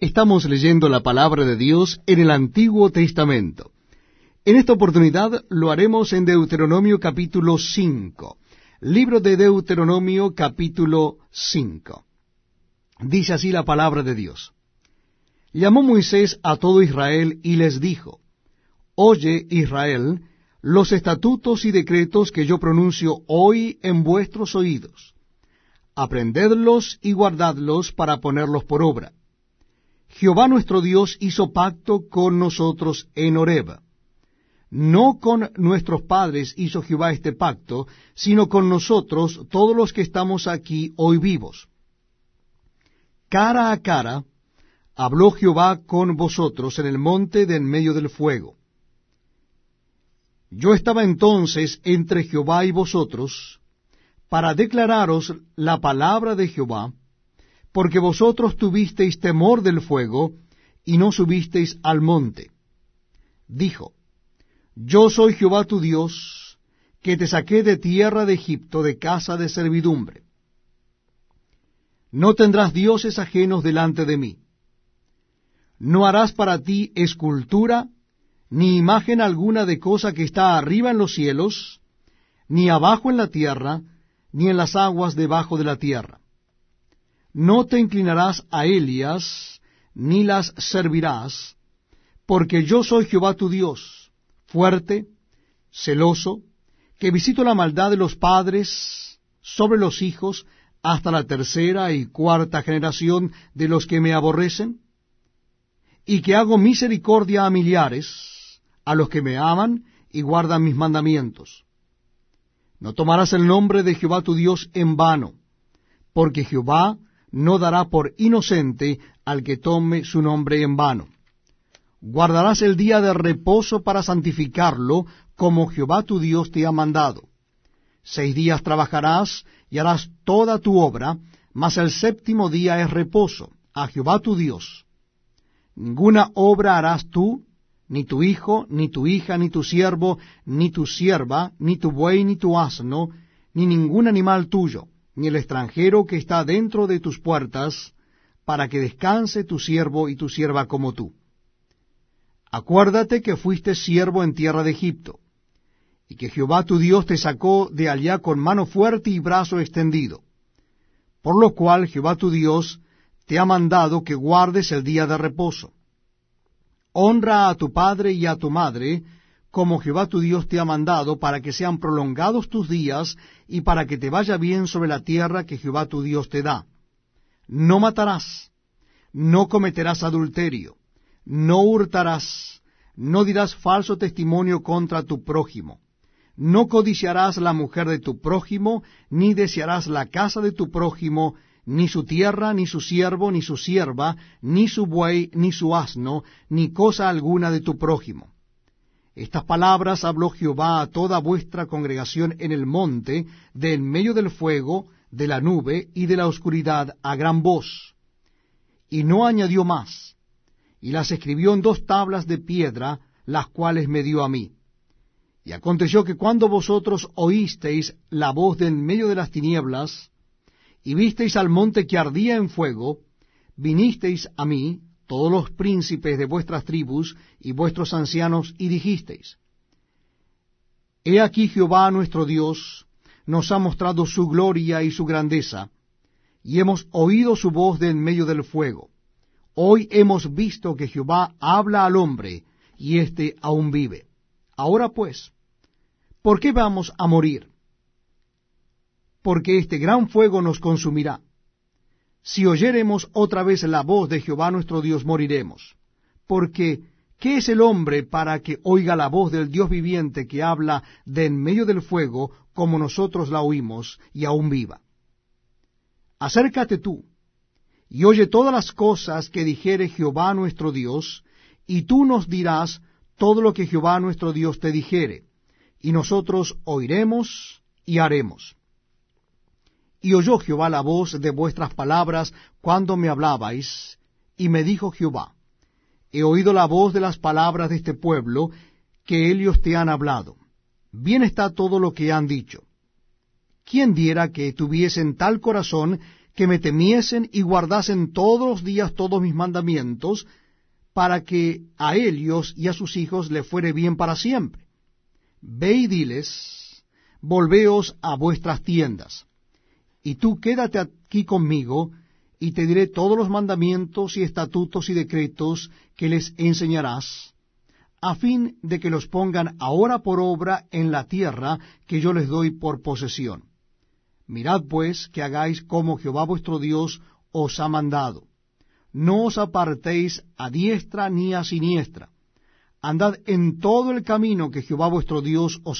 Estamos leyendo la palabra de Dios en el Antiguo Testamento. En esta oportunidad lo haremos en Deuteronomio capítulo 5. Libro de Deuteronomio capítulo 5. Dice así la palabra de Dios. Llamó Moisés a todo Israel y les dijo, Oye Israel, los estatutos y decretos que yo pronuncio hoy en vuestros oídos. Aprendedlos y guardadlos para ponerlos por obra Jehová nuestro Dios hizo pacto con nosotros en Horeb. No con nuestros padres hizo Jehová este pacto, sino con nosotros, todos los que estamos aquí hoy vivos. Cara a cara habló Jehová con vosotros en el monte de en medio del fuego. Yo estaba entonces entre Jehová y vosotros, para declararos la palabra de Jehová, porque vosotros tuvisteis temor del fuego, y no subisteis al monte. Dijo, Yo soy Jehová tu Dios, que te saqué de tierra de Egipto, de casa de servidumbre. No tendrás dioses ajenos delante de mí. No harás para ti escultura, ni imagen alguna de cosa que está arriba en los cielos, ni abajo en la tierra, ni en las aguas debajo de la tierra no te inclinarás a Elias, ni las servirás, porque yo soy Jehová tu Dios, fuerte, celoso, que visito la maldad de los padres sobre los hijos hasta la tercera y cuarta generación de los que me aborrecen, y que hago misericordia a millares, a los que me aman y guardan mis mandamientos. No tomarás el nombre de Jehová tu Dios en vano, porque Jehová no dará por inocente al que tome su nombre en vano. Guardarás el día de reposo para santificarlo, como Jehová tu Dios te ha mandado. Seis días trabajarás y harás toda tu obra, mas el séptimo día es reposo, a Jehová tu Dios. Ninguna obra harás tú, ni tu hijo, ni tu hija, ni tu siervo, ni tu sierva, ni tu buey, ni tu asno, ni ningún animal tuyo ni el extranjero que está dentro de tus puertas, para que descanse tu siervo y tu sierva como tú. Acuérdate que fuiste siervo en tierra de Egipto, y que Jehová tu Dios te sacó de allá con mano fuerte y brazo extendido, por lo cual Jehová tu Dios te ha mandado que guardes el día de reposo. Honra a tu padre y a tu madre, como Jehová tu Dios te ha mandado, para que sean prolongados tus días y para que te vaya bien sobre la tierra que Jehová tu Dios te da. No matarás, no cometerás adulterio, no hurtarás, no dirás falso testimonio contra tu prójimo, no codiciarás la mujer de tu prójimo, ni desearás la casa de tu prójimo, ni su tierra, ni su siervo, ni su sierva, ni su buey, ni su asno, ni cosa alguna de tu prójimo estas palabras habló Jehová a toda vuestra congregación en el monte, de en medio del fuego, de la nube y de la oscuridad, a gran voz. Y no añadió más, y las escribió en dos tablas de piedra, las cuales me dio a mí. Y aconteció que cuando vosotros oísteis la voz de en medio de las tinieblas, y visteis al monte que ardía en fuego, vinisteis a mí, todos los príncipes de vuestras tribus y vuestros ancianos, y dijisteis, He aquí Jehová nuestro Dios nos ha mostrado su gloria y su grandeza, y hemos oído su voz de en medio del fuego. Hoy hemos visto que Jehová habla al hombre, y éste aún vive. Ahora pues, ¿por qué vamos a morir? Porque este gran fuego nos consumirá si oyéremos otra vez la voz de Jehová nuestro Dios, moriremos. Porque, ¿qué es el hombre para que oiga la voz del Dios viviente que habla de en medio del fuego, como nosotros la oímos, y aún viva? Acércate tú, y oye todas las cosas que dijere Jehová nuestro Dios, y tú nos dirás todo lo que Jehová nuestro Dios te dijere, y nosotros oiremos y haremos. Y oyó Jehová la voz de vuestras palabras cuando me hablabais, y me dijo Jehová, he oído la voz de las palabras de este pueblo, que ellos te han hablado. Bien está todo lo que han dicho. ¿Quién diera que tuviesen tal corazón que me temiesen y guardasen todos los días todos mis mandamientos, para que a ellos y a sus hijos le fuere bien para siempre. Ve y diles, volveos a vuestras tiendas, y tú quédate aquí conmigo, y te diré todos los mandamientos y estatutos y decretos que les enseñarás, a fin de que los pongan ahora por obra en la tierra que yo les doy por posesión. Mirad pues que hagáis como Jehová vuestro Dios os ha mandado. No os apartéis a diestra ni a siniestra. Andad en todo el camino que Jehová vuestro Dios os